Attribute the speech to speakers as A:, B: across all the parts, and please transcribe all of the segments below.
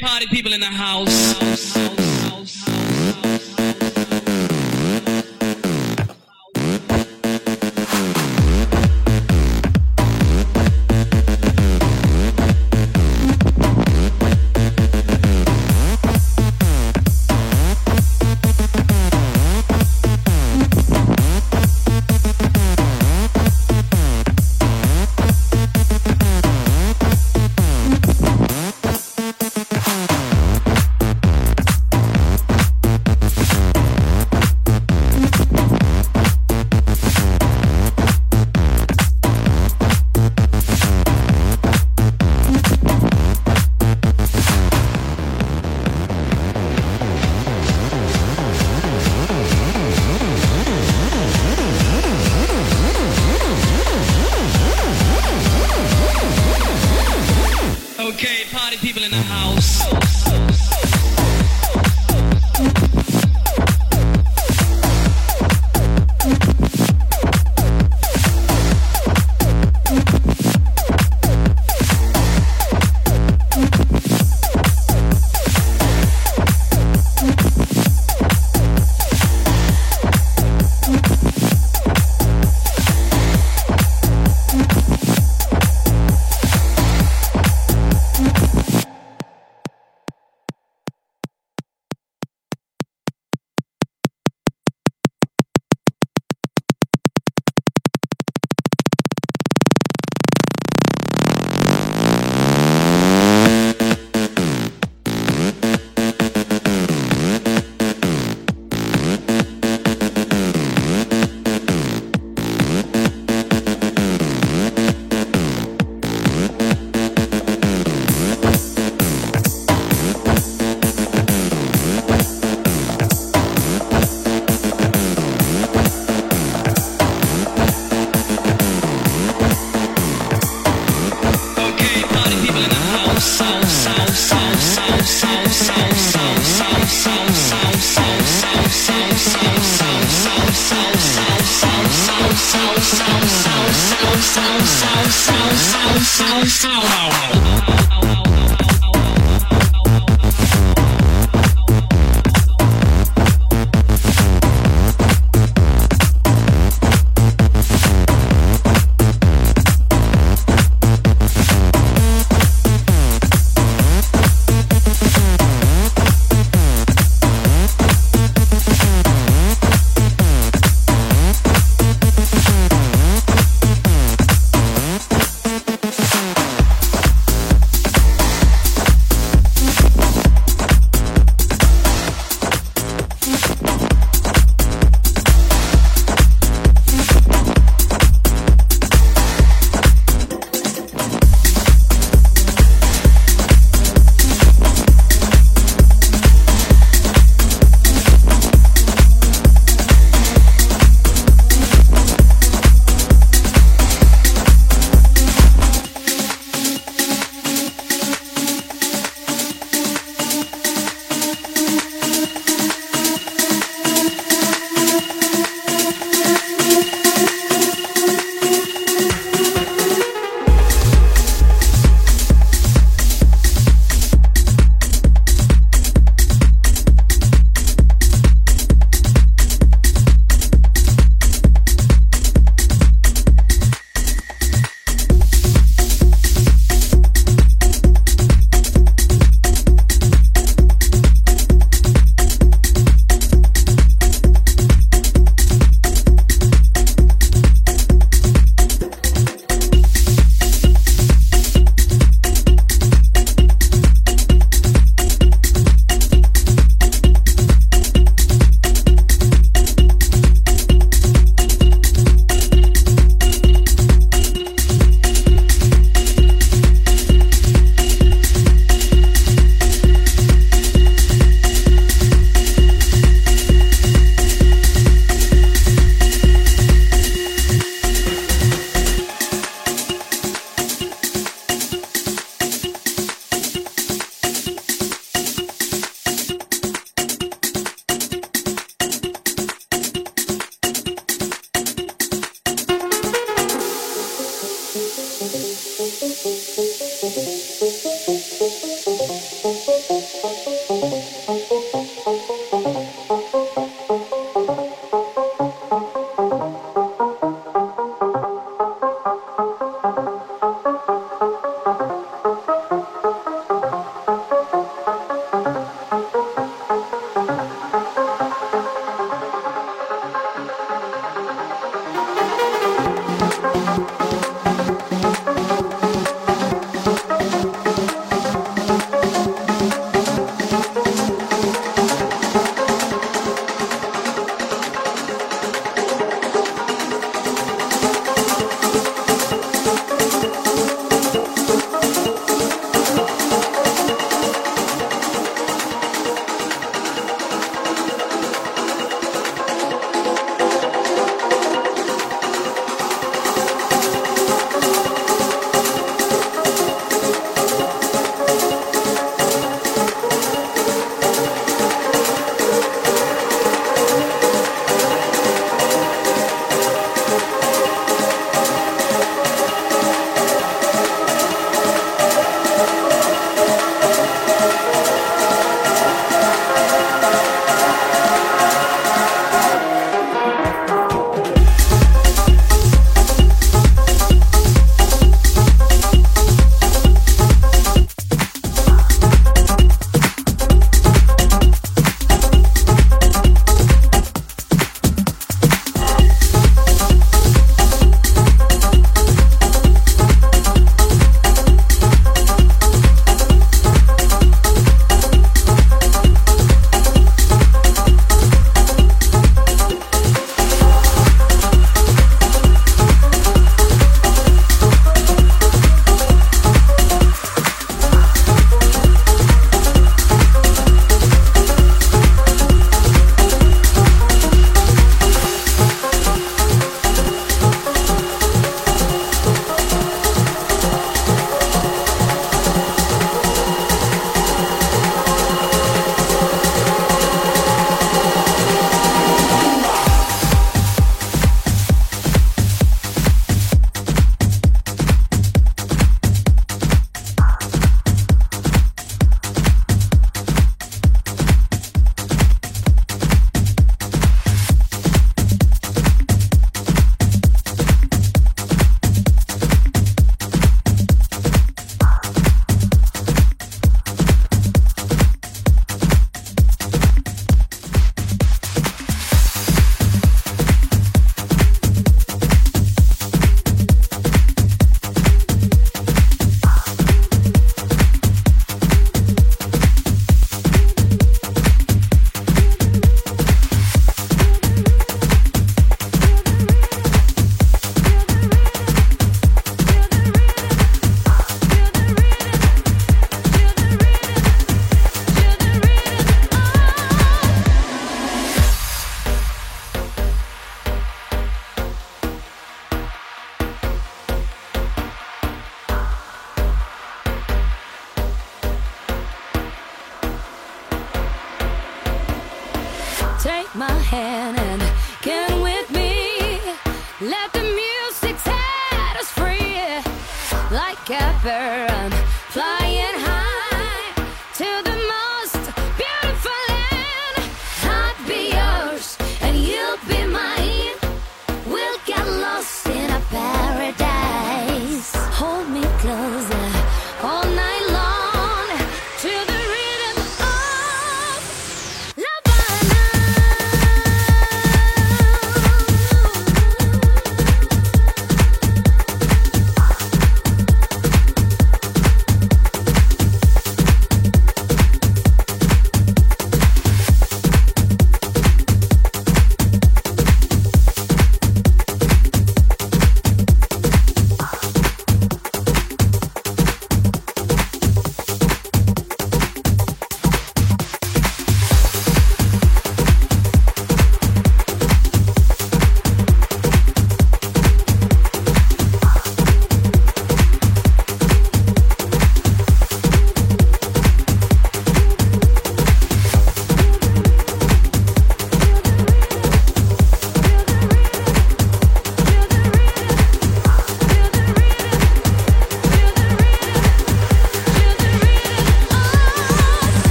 A: party people in the house.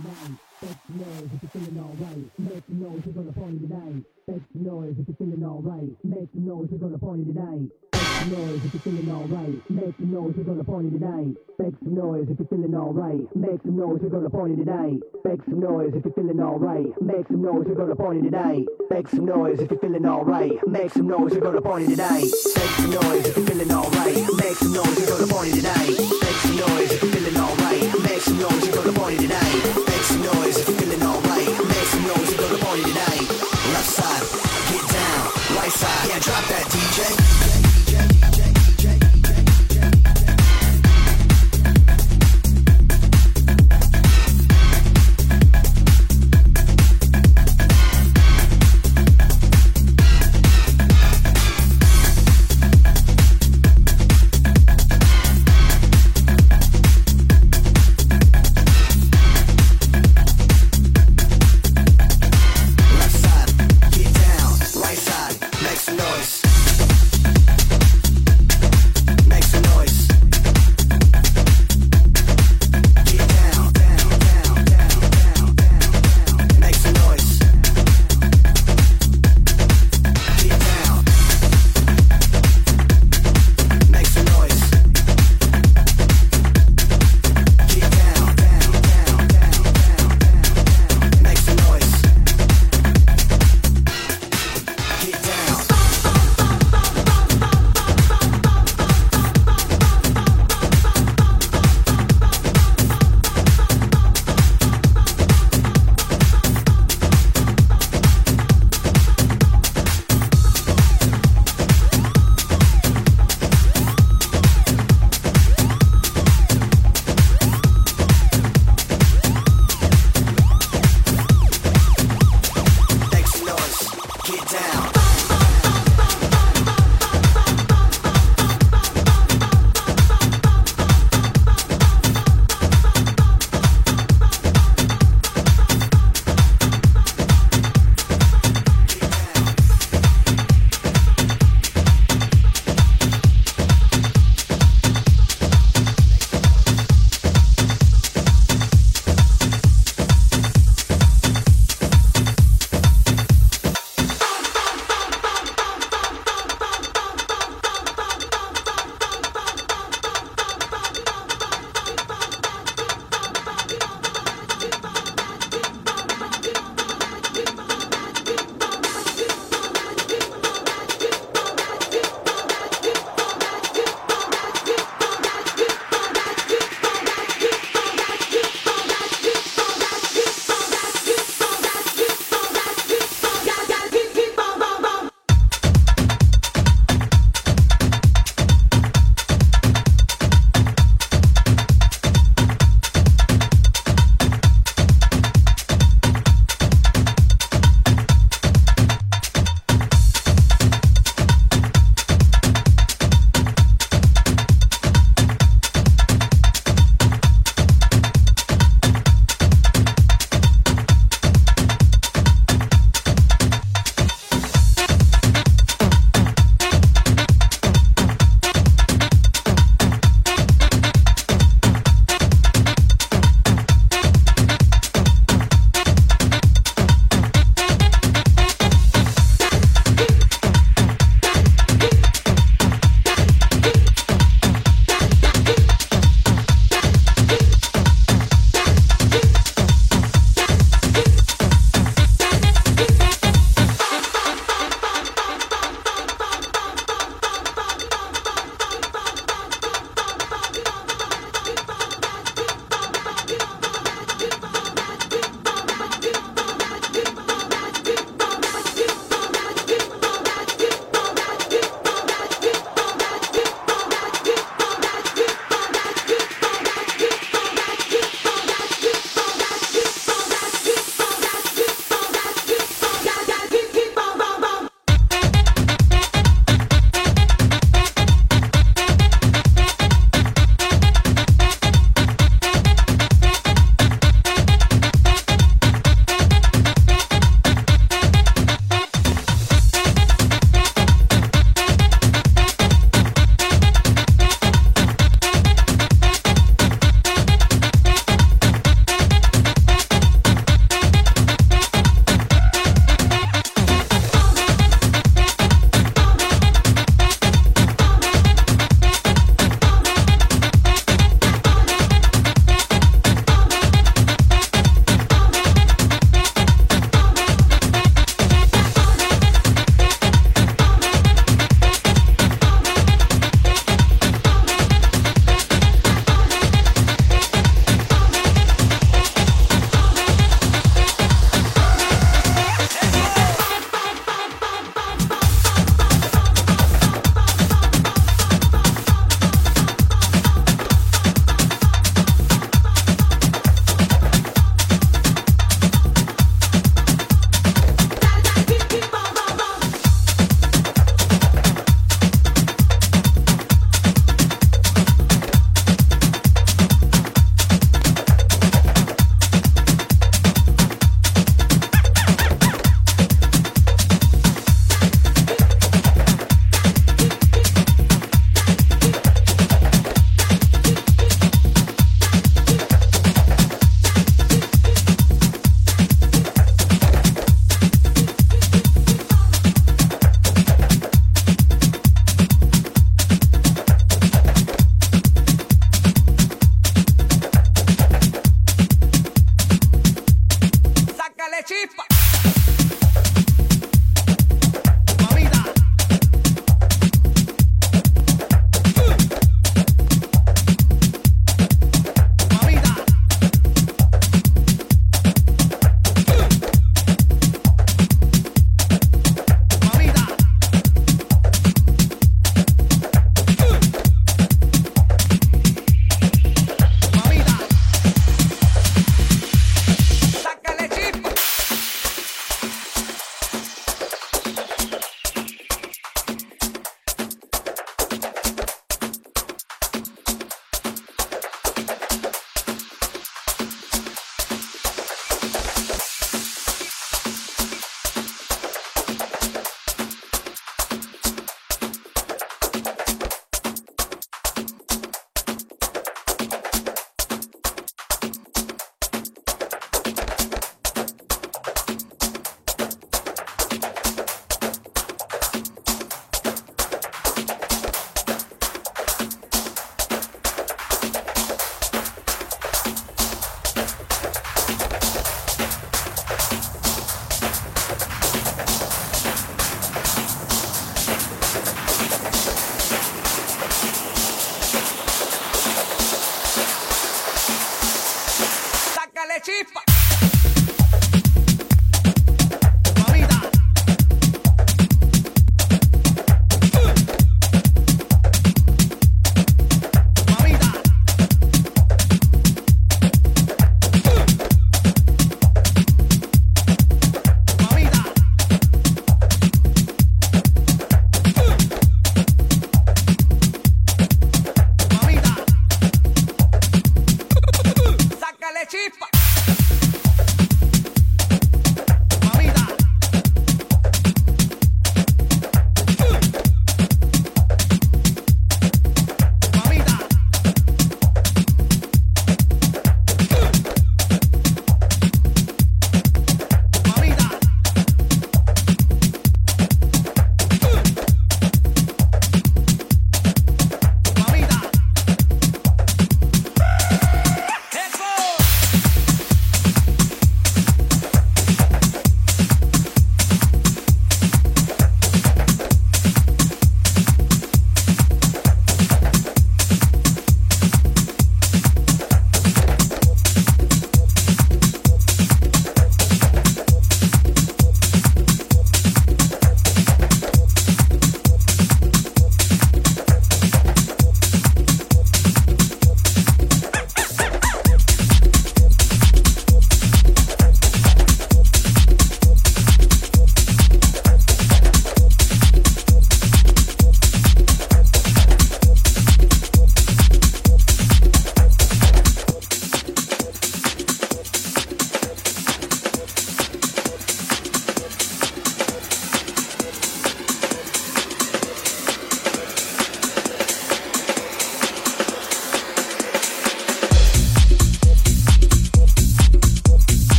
B: Make some noise if you're feeling alright. Make noise, we're gonna party tonight. Noise if you're. Make noise, gonna party tonight. Make noise if you're feeling alright. Make some noise, we're gonna party tonight. Make some noise if you're feeling alright. Make some noise, we're gonna party tonight. Make some noise if you're feeling alright. Make some noise, we're gonna party tonight. Make some noise if you're feeling alright. Make some noise, we're gonna party tonight. Make some noise if you're feeling alright. Make some noise, we're gonna party tonight. Make some noise if you're feeling alright. Make some noise, we're gonna party tonight. Yeah, drop that DJ.